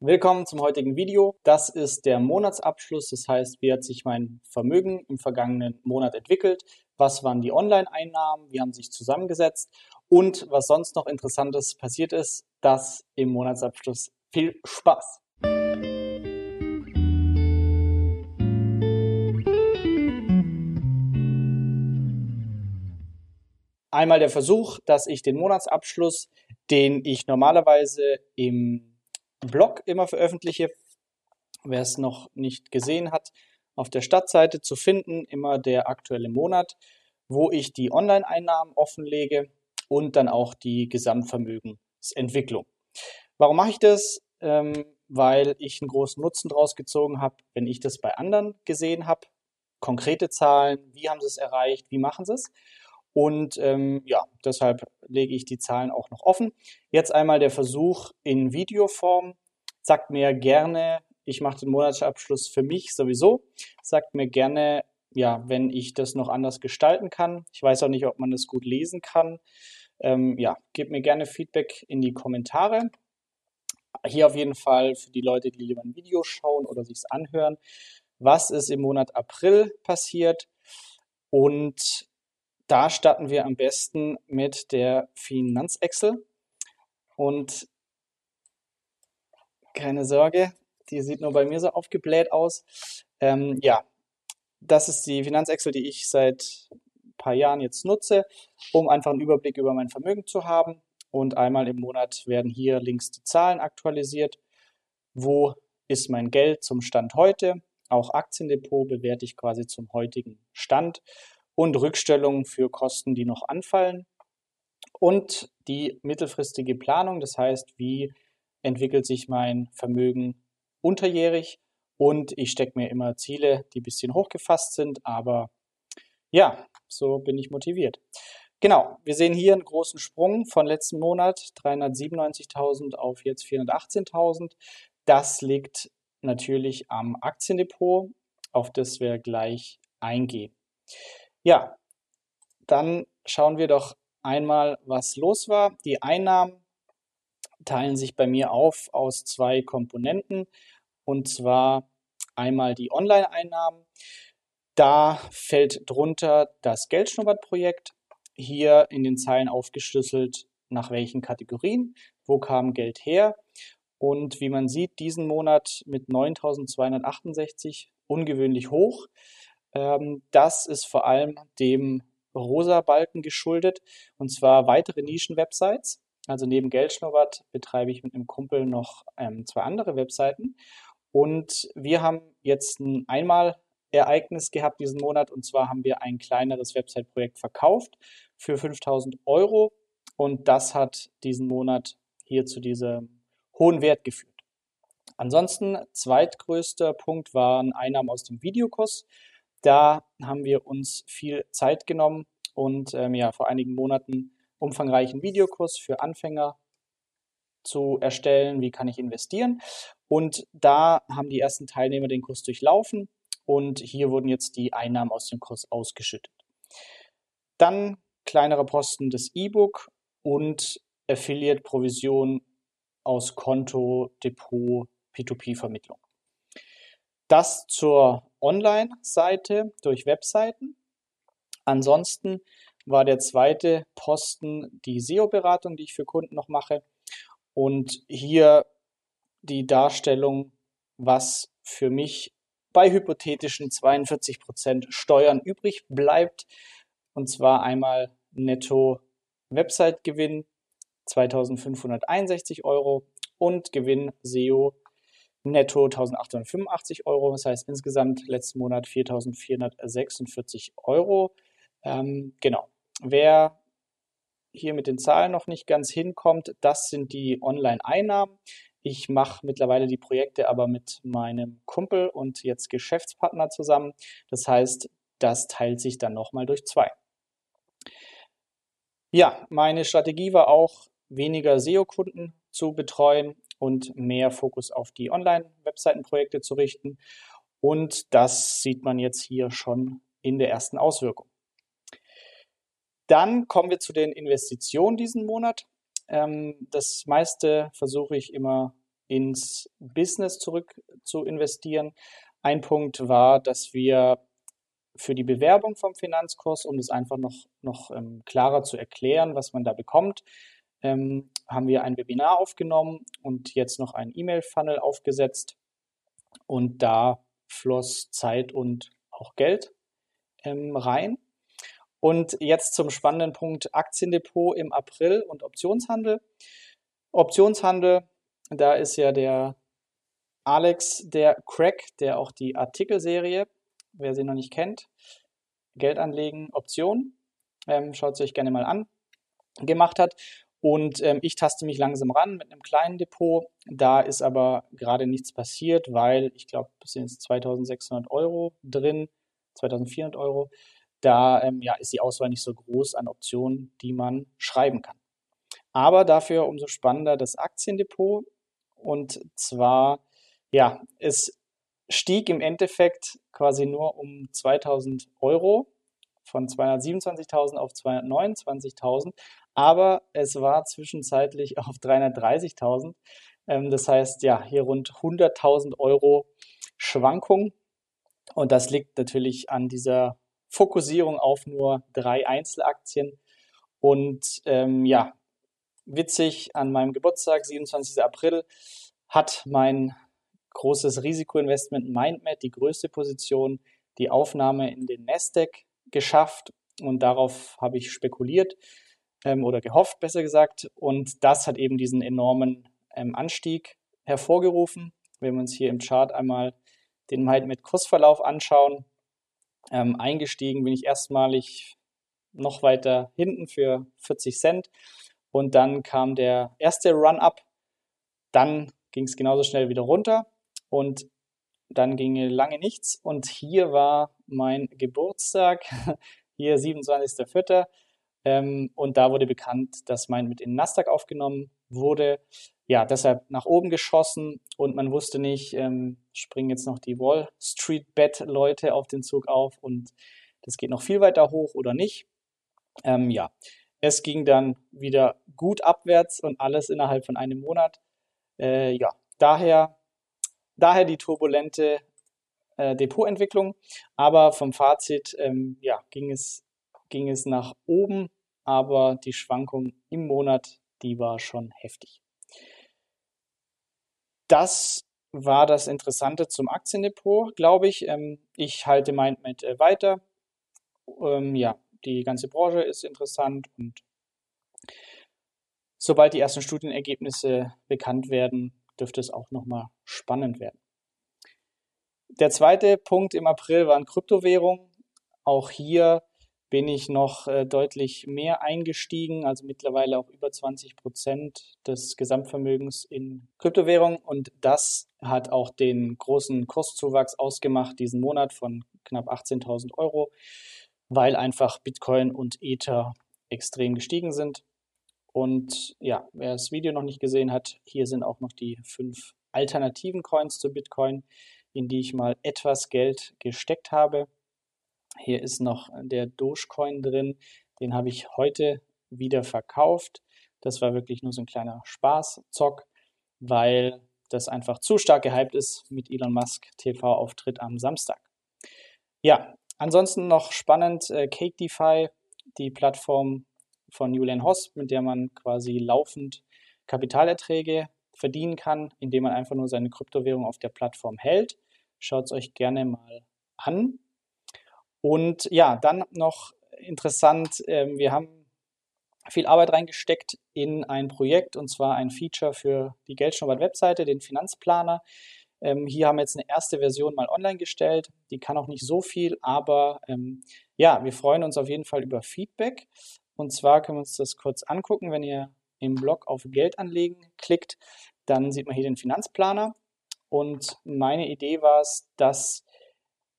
Willkommen zum heutigen Video. Das ist der Monatsabschluss, das heißt, wie hat sich mein Vermögen im vergangenen Monat entwickelt, was waren die Online-Einnahmen, wie haben sich zusammengesetzt und was sonst noch Interessantes passiert ist, das im Monatsabschluss. Viel Spaß! Einmal der Versuch, dass ich den Monatsabschluss, den ich normalerweise im Blog immer veröffentliche. Wer es noch nicht gesehen hat, auf der Stadtseite zu finden, immer der aktuelle Monat, wo ich die Online-Einnahmen offenlege und dann auch die Gesamtvermögensentwicklung. Warum mache ich das? Ähm, weil ich einen großen Nutzen daraus gezogen habe, wenn ich das bei anderen gesehen habe. Konkrete Zahlen, wie haben sie es erreicht, wie machen sie es? Und ähm, ja, deshalb lege ich die Zahlen auch noch offen. Jetzt einmal der Versuch in Videoform. Sagt mir gerne, ich mache den Monatsabschluss für mich sowieso. Sagt mir gerne, ja, wenn ich das noch anders gestalten kann. Ich weiß auch nicht, ob man das gut lesen kann. Ähm, ja, gebt mir gerne Feedback in die Kommentare. Hier auf jeden Fall für die Leute, die lieber ein Video schauen oder sich es anhören. Was ist im Monat April passiert? Und da starten wir am besten mit der Finanzexcel. Und keine Sorge, die sieht nur bei mir so aufgebläht aus. Ähm, ja, das ist die Finanzexcel, die ich seit ein paar Jahren jetzt nutze, um einfach einen Überblick über mein Vermögen zu haben. Und einmal im Monat werden hier links die Zahlen aktualisiert. Wo ist mein Geld zum Stand heute? Auch Aktiendepot bewerte ich quasi zum heutigen Stand und Rückstellungen für Kosten, die noch anfallen. Und die mittelfristige Planung, das heißt, wie entwickelt sich mein Vermögen unterjährig und ich stecke mir immer Ziele, die ein bisschen hochgefasst sind, aber ja, so bin ich motiviert. Genau, wir sehen hier einen großen Sprung von letzten Monat, 397.000 auf jetzt 418.000. Das liegt natürlich am Aktiendepot, auf das wir gleich eingehen. Ja, dann schauen wir doch einmal, was los war. Die Einnahmen teilen sich bei mir auf aus zwei Komponenten und zwar einmal die Online-Einnahmen. Da fällt drunter das Geldschnuppert-Projekt. Hier in den Zeilen aufgeschlüsselt, nach welchen Kategorien, wo kam Geld her. Und wie man sieht, diesen Monat mit 9268 ungewöhnlich hoch. Ähm, das ist vor allem dem rosa Balken geschuldet, und zwar weitere Nischen-Websites. Also neben Geldschnurrbart betreibe ich mit einem Kumpel noch ähm, zwei andere Webseiten. Und wir haben jetzt ein Einmal-Ereignis gehabt diesen Monat, und zwar haben wir ein kleineres Website-Projekt verkauft für 5000 Euro. Und das hat diesen Monat hier zu diesem hohen Wert geführt. Ansonsten, zweitgrößter Punkt waren Einnahmen aus dem Videokurs. Da haben wir uns viel Zeit genommen und ähm, ja, vor einigen Monaten umfangreichen Videokurs für Anfänger zu erstellen, wie kann ich investieren. Und da haben die ersten Teilnehmer den Kurs durchlaufen und hier wurden jetzt die Einnahmen aus dem Kurs ausgeschüttet. Dann kleinere Posten des E-Book und Affiliate-Provision aus Konto, Depot, P2P-Vermittlung. Das zur Online-Seite durch Webseiten. Ansonsten war der zweite Posten die SEO-Beratung, die ich für Kunden noch mache. Und hier die Darstellung, was für mich bei hypothetischen 42 Prozent Steuern übrig bleibt. Und zwar einmal netto Website-Gewinn 2561 Euro und Gewinn SEO netto 1885 Euro. Das heißt insgesamt letzten Monat 4446 Euro. Ähm, genau. Wer hier mit den Zahlen noch nicht ganz hinkommt, das sind die Online-Einnahmen. Ich mache mittlerweile die Projekte aber mit meinem Kumpel und jetzt Geschäftspartner zusammen. Das heißt, das teilt sich dann nochmal durch zwei. Ja, meine Strategie war auch, weniger SEO-Kunden zu betreuen und mehr Fokus auf die Online-Webseitenprojekte zu richten. Und das sieht man jetzt hier schon in der ersten Auswirkung. Dann kommen wir zu den Investitionen diesen Monat. Ähm, das meiste versuche ich immer ins Business zurück zu investieren. Ein Punkt war, dass wir für die Bewerbung vom Finanzkurs, um das einfach noch, noch ähm, klarer zu erklären, was man da bekommt, ähm, haben wir ein Webinar aufgenommen und jetzt noch einen E-Mail-Funnel aufgesetzt. Und da floss Zeit und auch Geld ähm, rein. Und jetzt zum spannenden Punkt Aktiendepot im April und Optionshandel. Optionshandel, da ist ja der Alex, der Crack, der auch die Artikelserie, wer sie noch nicht kennt, Geld anlegen, Optionen, ähm, schaut sie euch gerne mal an, gemacht hat. Und ähm, ich taste mich langsam ran mit einem kleinen Depot. Da ist aber gerade nichts passiert, weil ich glaube, es sind jetzt 2600 Euro drin, 2400 Euro. Da ähm, ja, ist die Auswahl nicht so groß an Optionen, die man schreiben kann. Aber dafür umso spannender das Aktiendepot. Und zwar, ja, es stieg im Endeffekt quasi nur um 2000 Euro von 227.000 auf 229.000, aber es war zwischenzeitlich auf 330.000. Ähm, das heißt, ja, hier rund 100.000 Euro Schwankung. Und das liegt natürlich an dieser Fokussierung auf nur drei Einzelaktien. Und ähm, ja, witzig, an meinem Geburtstag, 27. April, hat mein großes Risikoinvestment MindMed, die größte Position, die Aufnahme in den Nasdaq geschafft. Und darauf habe ich spekuliert ähm, oder gehofft, besser gesagt. Und das hat eben diesen enormen ähm, Anstieg hervorgerufen. Wenn wir uns hier im Chart einmal den MindMed Kursverlauf anschauen, ähm, eingestiegen bin ich erstmalig noch weiter hinten für 40 Cent und dann kam der erste Run-up, dann ging es genauso schnell wieder runter und dann ging lange nichts und hier war mein Geburtstag, hier 27.04. Ähm, und da wurde bekannt, dass mein mit in Nasdaq aufgenommen wurde. Ja, deshalb nach oben geschossen und man wusste nicht, ähm, springen jetzt noch die Wall Street Bet Leute auf den Zug auf und das geht noch viel weiter hoch oder nicht. Ähm, ja, es ging dann wieder gut abwärts und alles innerhalb von einem Monat. Äh, ja, daher, daher die turbulente äh, Depotentwicklung. Aber vom Fazit ähm, ja, ging, es, ging es nach oben, aber die Schwankung im Monat, die war schon heftig. Das war das Interessante zum Aktiendepot, glaube ich. Ähm, ich halte MindMed äh, weiter. Ähm, ja, die ganze Branche ist interessant und sobald die ersten Studienergebnisse bekannt werden, dürfte es auch nochmal spannend werden. Der zweite Punkt im April waren Kryptowährungen. Auch hier bin ich noch äh, deutlich mehr eingestiegen, also mittlerweile auch über 20 Prozent des Gesamtvermögens in Kryptowährungen. Und das hat auch den großen Kurszuwachs ausgemacht diesen Monat von knapp 18.000 Euro weil einfach Bitcoin und Ether extrem gestiegen sind. Und ja, wer das Video noch nicht gesehen hat, hier sind auch noch die fünf alternativen Coins zu Bitcoin, in die ich mal etwas Geld gesteckt habe. Hier ist noch der Dogecoin drin, den habe ich heute wieder verkauft. Das war wirklich nur so ein kleiner Spaßzock, weil das einfach zu stark gehypt ist mit Elon Musk TV-Auftritt am Samstag. Ja, Ansonsten noch spannend äh, Cake DeFi, die Plattform von Julian Hoss, mit der man quasi laufend Kapitalerträge verdienen kann, indem man einfach nur seine Kryptowährung auf der Plattform hält. Schaut es euch gerne mal an. Und ja, dann noch interessant, äh, wir haben viel Arbeit reingesteckt in ein Projekt und zwar ein Feature für die Geldschnuppert-Webseite, den Finanzplaner. Ähm, hier haben wir jetzt eine erste Version mal online gestellt. Die kann auch nicht so viel, aber ähm, ja, wir freuen uns auf jeden Fall über Feedback. Und zwar können wir uns das kurz angucken. Wenn ihr im Blog auf Geld anlegen klickt, dann sieht man hier den Finanzplaner. Und meine Idee war es, dass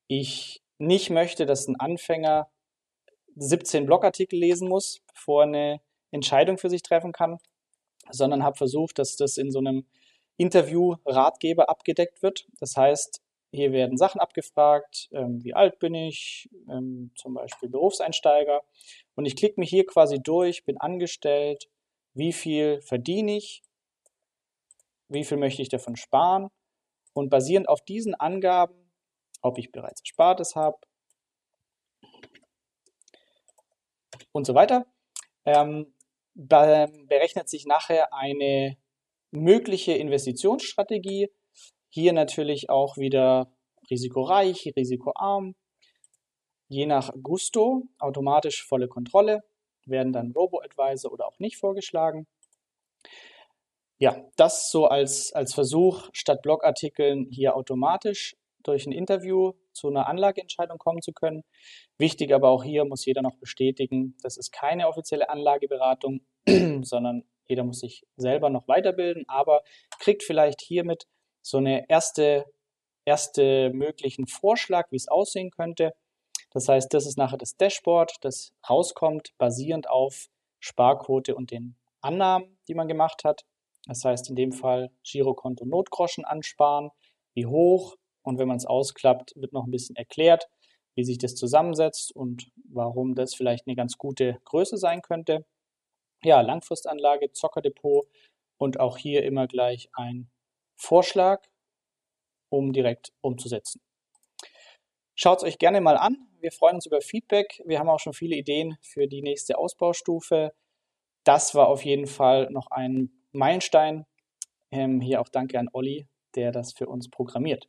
ich nicht möchte, dass ein Anfänger 17 Blogartikel lesen muss, bevor eine Entscheidung für sich treffen kann, sondern habe versucht, dass das in so einem Interview-Ratgeber abgedeckt wird. Das heißt, hier werden Sachen abgefragt, ähm, wie alt bin ich, ähm, zum Beispiel Berufseinsteiger. Und ich klicke mich hier quasi durch, bin angestellt, wie viel verdiene ich, wie viel möchte ich davon sparen und basierend auf diesen Angaben, ob ich bereits Erspartes habe und so weiter, ähm, berechnet sich nachher eine mögliche Investitionsstrategie. Hier natürlich auch wieder risikoreich, risikoarm, je nach Gusto, automatisch volle Kontrolle, werden dann Robo-Advisor oder auch nicht vorgeschlagen. Ja, das so als, als Versuch, statt Blogartikeln hier automatisch durch ein Interview zu einer Anlageentscheidung kommen zu können. Wichtig aber auch hier muss jeder noch bestätigen, das ist keine offizielle Anlageberatung, sondern jeder muss sich selber noch weiterbilden, aber kriegt vielleicht hiermit so eine erste, erste möglichen Vorschlag, wie es aussehen könnte. Das heißt, das ist nachher das Dashboard, das rauskommt, basierend auf Sparquote und den Annahmen, die man gemacht hat. Das heißt, in dem Fall Girokonto Notgroschen ansparen, wie hoch. Und wenn man es ausklappt, wird noch ein bisschen erklärt, wie sich das zusammensetzt und warum das vielleicht eine ganz gute Größe sein könnte. Ja, Langfristanlage, Zockerdepot und auch hier immer gleich ein Vorschlag, um direkt umzusetzen. Schaut es euch gerne mal an. Wir freuen uns über Feedback. Wir haben auch schon viele Ideen für die nächste Ausbaustufe. Das war auf jeden Fall noch ein Meilenstein. Ähm, hier auch danke an Olli, der das für uns programmiert.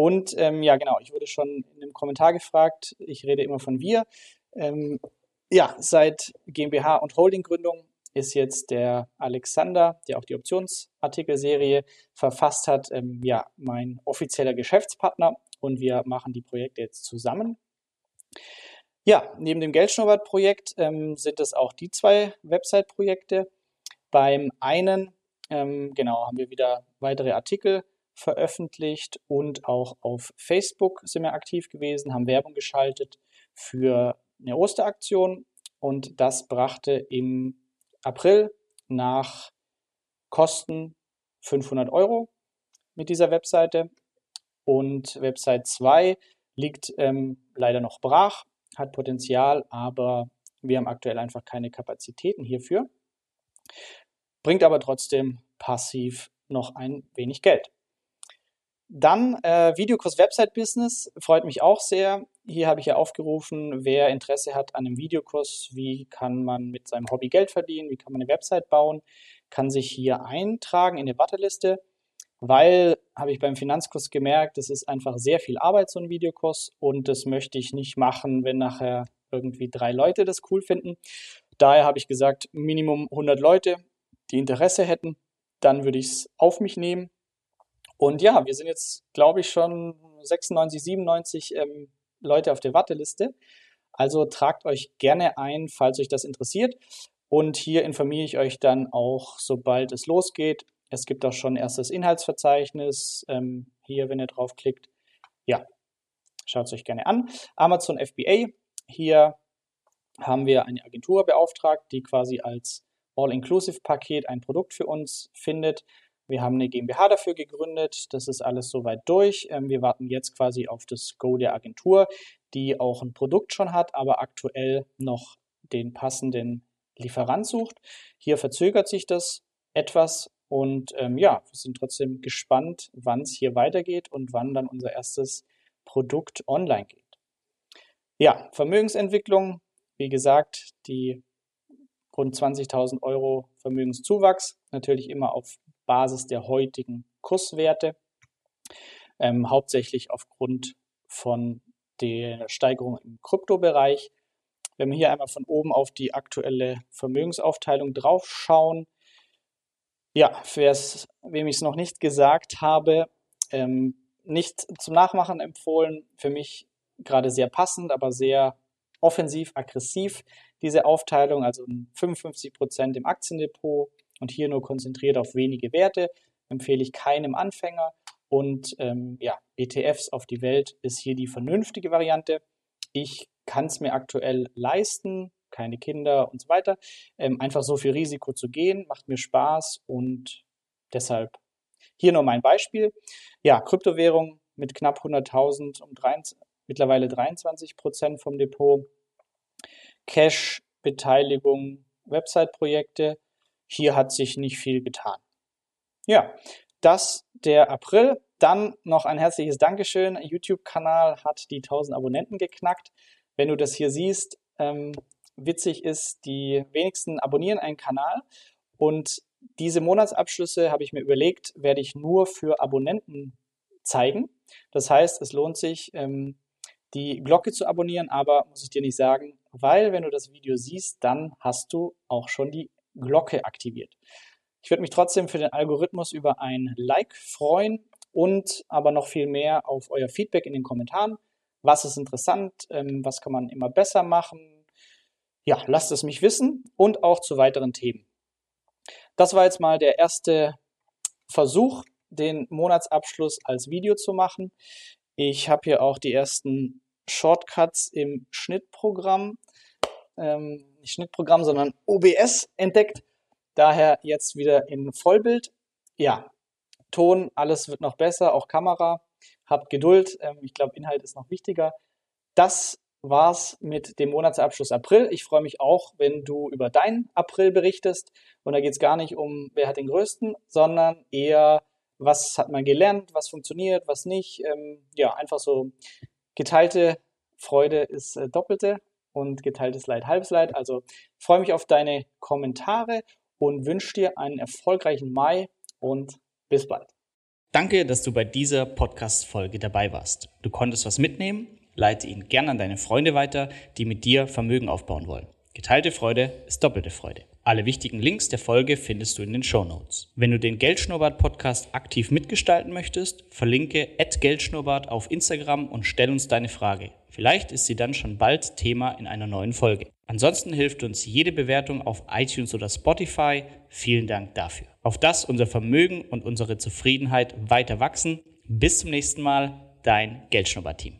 Und ähm, ja, genau, ich wurde schon in einem Kommentar gefragt. Ich rede immer von wir. Ähm, ja, seit GmbH und Holdinggründung ist jetzt der Alexander, der auch die Optionsartikelserie verfasst hat, ähm, ja, mein offizieller Geschäftspartner und wir machen die Projekte jetzt zusammen. Ja, neben dem Geldschnurrbart-Projekt ähm, sind es auch die zwei Website-Projekte. Beim einen, ähm, genau, haben wir wieder weitere Artikel veröffentlicht und auch auf Facebook sind wir aktiv gewesen, haben Werbung geschaltet für eine Osteraktion und das brachte im April nach Kosten 500 Euro mit dieser Webseite und Website 2 liegt ähm, leider noch brach, hat Potenzial, aber wir haben aktuell einfach keine Kapazitäten hierfür. Bringt aber trotzdem passiv noch ein wenig Geld. Dann äh, Videokurs Website Business freut mich auch sehr. Hier habe ich ja aufgerufen, wer Interesse hat an einem Videokurs, wie kann man mit seinem Hobby Geld verdienen, wie kann man eine Website bauen, kann sich hier eintragen in eine Warteliste, weil, habe ich beim Finanzkurs gemerkt, das ist einfach sehr viel Arbeit, so ein Videokurs und das möchte ich nicht machen, wenn nachher irgendwie drei Leute das cool finden. Daher habe ich gesagt, Minimum 100 Leute, die Interesse hätten, dann würde ich es auf mich nehmen und ja, wir sind jetzt, glaube ich, schon 96, 97 ähm, Leute auf der Warteliste. Also tragt euch gerne ein, falls euch das interessiert. Und hier informiere ich euch dann auch, sobald es losgeht. Es gibt auch schon erstes Inhaltsverzeichnis. Ähm, hier, wenn ihr draufklickt. Ja, schaut es euch gerne an. Amazon FBA. Hier haben wir eine Agentur beauftragt, die quasi als All-Inclusive-Paket ein Produkt für uns findet. Wir haben eine GmbH dafür gegründet. Das ist alles soweit durch. Ähm, wir warten jetzt quasi auf das Go der Agentur, die auch ein Produkt schon hat, aber aktuell noch den passenden Lieferant sucht. Hier verzögert sich das etwas und ähm, ja, wir sind trotzdem gespannt, wann es hier weitergeht und wann dann unser erstes Produkt online geht. Ja, Vermögensentwicklung, wie gesagt, die rund 20.000 Euro Vermögenszuwachs, natürlich immer auf Basis der heutigen Kurswerte, ähm, hauptsächlich aufgrund von der Steigerung im Kryptobereich. Wenn wir hier einmal von oben auf die aktuelle Vermögensaufteilung draufschauen, ja, wem ich es noch nicht gesagt habe, ähm, nicht zum Nachmachen empfohlen. Für mich gerade sehr passend, aber sehr offensiv, aggressiv diese Aufteilung, also 55 Prozent im Aktiendepot, und hier nur konzentriert auf wenige Werte, empfehle ich keinem Anfänger. Und ähm, ja, ETFs auf die Welt ist hier die vernünftige Variante. Ich kann es mir aktuell leisten, keine Kinder und so weiter. Ähm, einfach so viel Risiko zu gehen, macht mir Spaß und deshalb hier nur mein Beispiel. Ja, Kryptowährung mit knapp 100.000 um 23, mittlerweile 23 Prozent vom Depot. Cash, Beteiligung, Website-Projekte hier hat sich nicht viel getan. Ja, das der April. Dann noch ein herzliches Dankeschön. YouTube-Kanal hat die 1000 Abonnenten geknackt. Wenn du das hier siehst, ähm, witzig ist, die wenigsten abonnieren einen Kanal und diese Monatsabschlüsse habe ich mir überlegt, werde ich nur für Abonnenten zeigen. Das heißt, es lohnt sich, ähm, die Glocke zu abonnieren, aber muss ich dir nicht sagen, weil wenn du das Video siehst, dann hast du auch schon die Glocke aktiviert. Ich würde mich trotzdem für den Algorithmus über ein Like freuen und aber noch viel mehr auf euer Feedback in den Kommentaren. Was ist interessant? Ähm, was kann man immer besser machen? Ja, lasst es mich wissen und auch zu weiteren Themen. Das war jetzt mal der erste Versuch, den Monatsabschluss als Video zu machen. Ich habe hier auch die ersten Shortcuts im Schnittprogramm, ähm, nicht Schnittprogramm, sondern OBS entdeckt. Daher jetzt wieder in Vollbild. Ja, Ton, alles wird noch besser, auch Kamera. Habt Geduld. Ähm, ich glaube, Inhalt ist noch wichtiger. Das war's mit dem Monatsabschluss April. Ich freue mich auch, wenn du über deinen April berichtest. Und da geht es gar nicht um, wer hat den größten, sondern eher, was hat man gelernt, was funktioniert, was nicht. Ähm, ja, einfach so geteilte Freude ist äh, doppelte und geteiltes Leid halbes Leid. Also freue mich auf deine Kommentare und wünsche dir einen erfolgreichen Mai und bis bald. Danke, dass du bei dieser Podcast-Folge dabei warst. Du konntest was mitnehmen leite ihn gern an deine Freunde weiter, die mit dir Vermögen aufbauen wollen. Geteilte Freude ist doppelte Freude. Alle wichtigen Links der Folge findest du in den Show Notes. Wenn du den Geldschnurrbart Podcast aktiv mitgestalten möchtest, verlinke @geldschnurrbart auf Instagram und stell uns deine Frage. Vielleicht ist sie dann schon bald Thema in einer neuen Folge. Ansonsten hilft uns jede Bewertung auf iTunes oder Spotify. Vielen Dank dafür. Auf das unser Vermögen und unsere Zufriedenheit weiter wachsen. Bis zum nächsten Mal, dein Geldschnurrbart Team.